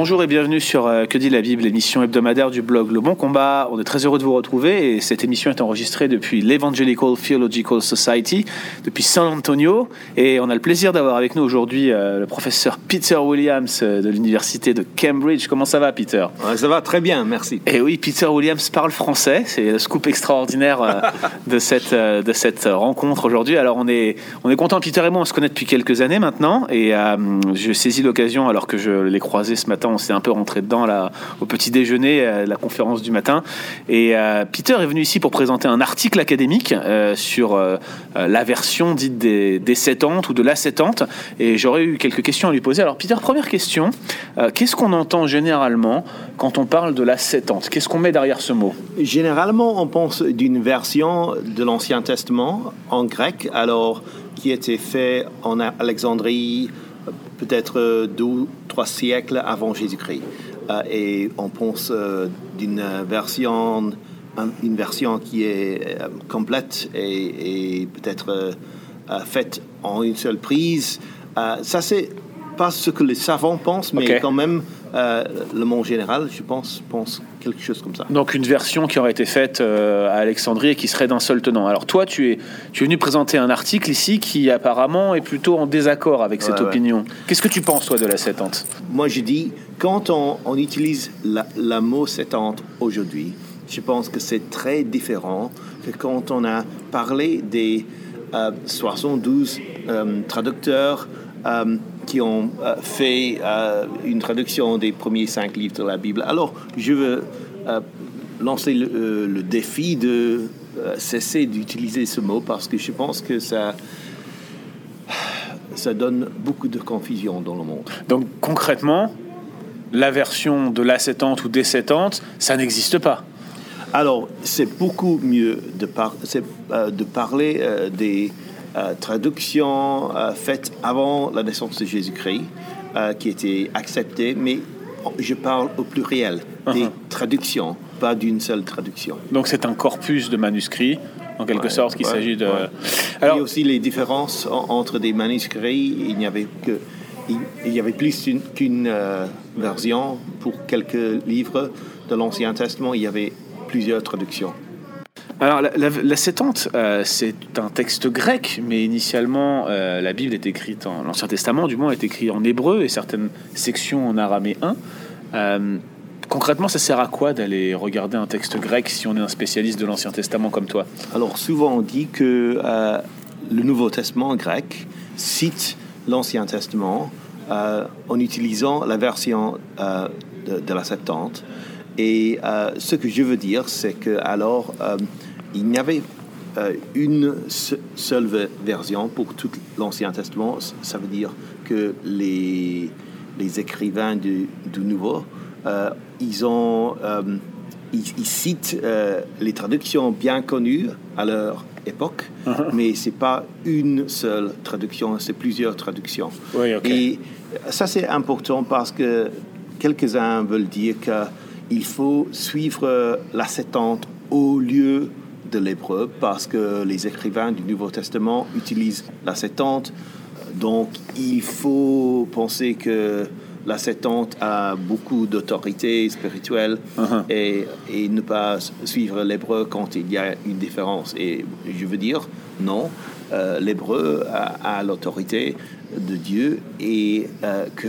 Bonjour et bienvenue sur euh, Que dit la Bible, l'émission hebdomadaire du blog Le Bon Combat. On est très heureux de vous retrouver et cette émission est enregistrée depuis l'Evangelical Theological Society, depuis San Antonio. Et on a le plaisir d'avoir avec nous aujourd'hui euh, le professeur Peter Williams euh, de l'Université de Cambridge. Comment ça va, Peter? Ça va très bien, merci. Et oui, Peter Williams parle français. C'est le scoop extraordinaire de, cette, de cette rencontre aujourd'hui. Alors, on est, on est content, Peter et moi, on se connaît depuis quelques années maintenant. Et je saisis l'occasion, alors que je l'ai croisé ce matin on s'est un peu rentré dedans là, au petit déjeuner, à la conférence du matin. Et euh, Peter est venu ici pour présenter un article académique euh, sur euh, la version dite des, des ou de la sétante. Et j'aurais eu quelques questions à lui poser. Alors, Peter, première question qu'est-ce qu'on entend généralement quand on parle de la sétante? Qu'est-ce qu'on met derrière ce mot? Généralement, on pense d'une version de l'Ancien Testament en grec, alors qui était fait en Alexandrie peut-être euh, deux ou trois siècles avant Jésus-Christ. Euh, et on pense euh, d'une version, une version qui est complète et, peut-être faite en une seule prise. ça, c'est pas ce que les savants pensent, mais quand même, le monde général, je pense, pense quelque chose comme ça. Donc une version qui aurait été faite euh, à Alexandrie et qui serait d'un seul tenant. Alors toi, tu es, tu es venu présenter un article ici qui apparemment est plutôt en désaccord avec cette opinion. Qu'est-ce que tu penses, toi, de la sétante? Moi, je dis, quand on, utilise la, mot sétante aujourd'hui, je pense que c'est très différent que quand on a parlé des 72 euh, euh, traducteurs qui ont euh, fait euh, une traduction des premiers cinq livres de la Bible. Alors, je veux euh, lancer le, défi de cesser d'utiliser ce mot parce que je pense que ça, ça donne beaucoup de confusion dans le monde. Donc, concrètement, la version de la sétante ou des sétantes, ça n'existe pas. Alors, c'est beaucoup mieux de, par de parler des traduction euh, faite avant la naissance de Jésus-Christ, euh, qui était acceptée, mais je parle au pluriel, des uh-huh. traductions, pas d'une seule traduction. Donc c'est un corpus de manuscrits, en quelque sorte, qu'il s'agit de... Alors, il y a aussi les différences entre des manuscrits, il n'y avait que... Il y avait plus qu'une version pour quelques livres de l'Ancien Testament, il y avait plusieurs traductions. Alors, la, la, Septante, euh, c'est un texte grec, mais initialement, euh, la Bible est écrite en l'Ancien Testament, du moins, est écrite en hébreu et certaines sections en araméen. Euh, concrètement, ça sert à quoi d'aller regarder un texte grec si on est un spécialiste de l'Ancien Testament comme toi? Alors, souvent, on dit que le Nouveau Testament grec cite l'Ancien Testament en utilisant la version de, la Septante. Et ce que je veux dire, c'est que alors il n'y avait euh, une seule version pour tout l'Ancien Testament. Ça veut dire que les, les écrivains du, du Nouveau, euh, ils, ont, euh, ils, citent les traductions bien connues à leur époque, uh-huh. mais c'est pas une seule traduction, c'est plusieurs traductions. Et ça, c'est important parce que quelques-uns veulent dire qu'il faut suivre la Septante au lieu de l'hébreu parce que les écrivains du Nouveau Testament utilisent la Septante. Donc il faut penser que la Septante a beaucoup d'autorité spirituelle uh-huh. et, et, ne pas suivre l'hébreu quand il y a une différence. Et je veux dire, non, euh, l'hébreu a, l'autorité de Dieu et euh, que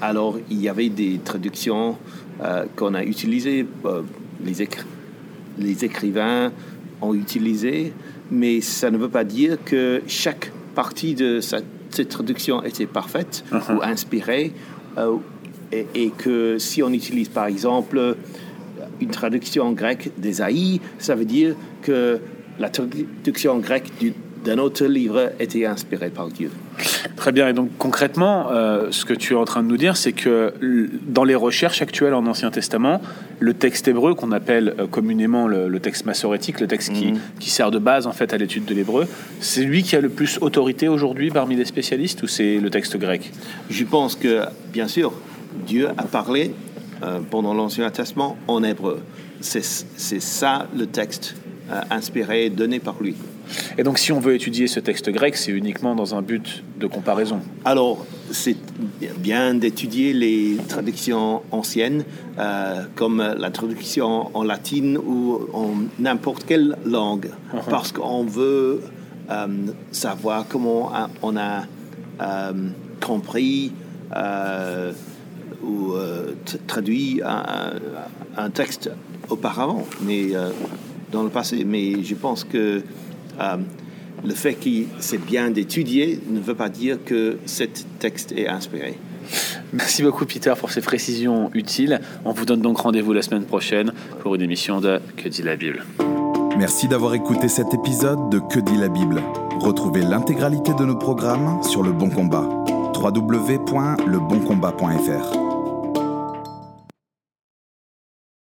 alors il y avait des traductions euh, qu'on a utilisées, les écrits les écrivains ont utilisé, mais ça ne veut pas dire que chaque partie de cette, traduction était parfaite uh-huh. ou inspirée, euh, et, que si on utilise par exemple une traduction grecque d'Ésaïe, ça veut dire que la traduction grecque d'un autre livre était inspirée par Dieu. Très bien. Et donc concrètement, euh, ce que tu es en train de nous dire, c'est que dans les recherches actuelles en Ancien Testament, le texte hébreu qu'on appelle euh, communément le, texte massorétique, le texte qui, mhm. qui, sert de base en fait à l'étude de l'hébreu, c'est lui qui a le plus autorité aujourd'hui parmi les spécialistes ou c'est le texte grec? Je pense que bien sûr, Dieu a parlé pendant l'Ancien Testament en hébreu. C'est ça le texte inspiré, donné par lui. Et donc, si on veut étudier ce texte grec, c'est uniquement dans un but de comparaison Alors, c'est bien d'étudier les traductions anciennes, euh, comme la traduction en latine ou en n'importe quelle langue, uh-huh. parce qu'on veut euh, savoir comment on a euh, compris ou traduit un, un, texte auparavant, mais dans le passé. Mais je pense que euh, le fait que c'est bien d'étudier ne veut pas dire que ce texte est inspiré. Merci beaucoup Peter pour ces précisions utiles. On vous donne donc rendez-vous la semaine prochaine pour une émission de Que dit la Bible. Merci d'avoir écouté cet épisode de Que dit la Bible. Retrouvez l'intégralité de nos programmes sur Le Bon Combat. www.leboncombat.fr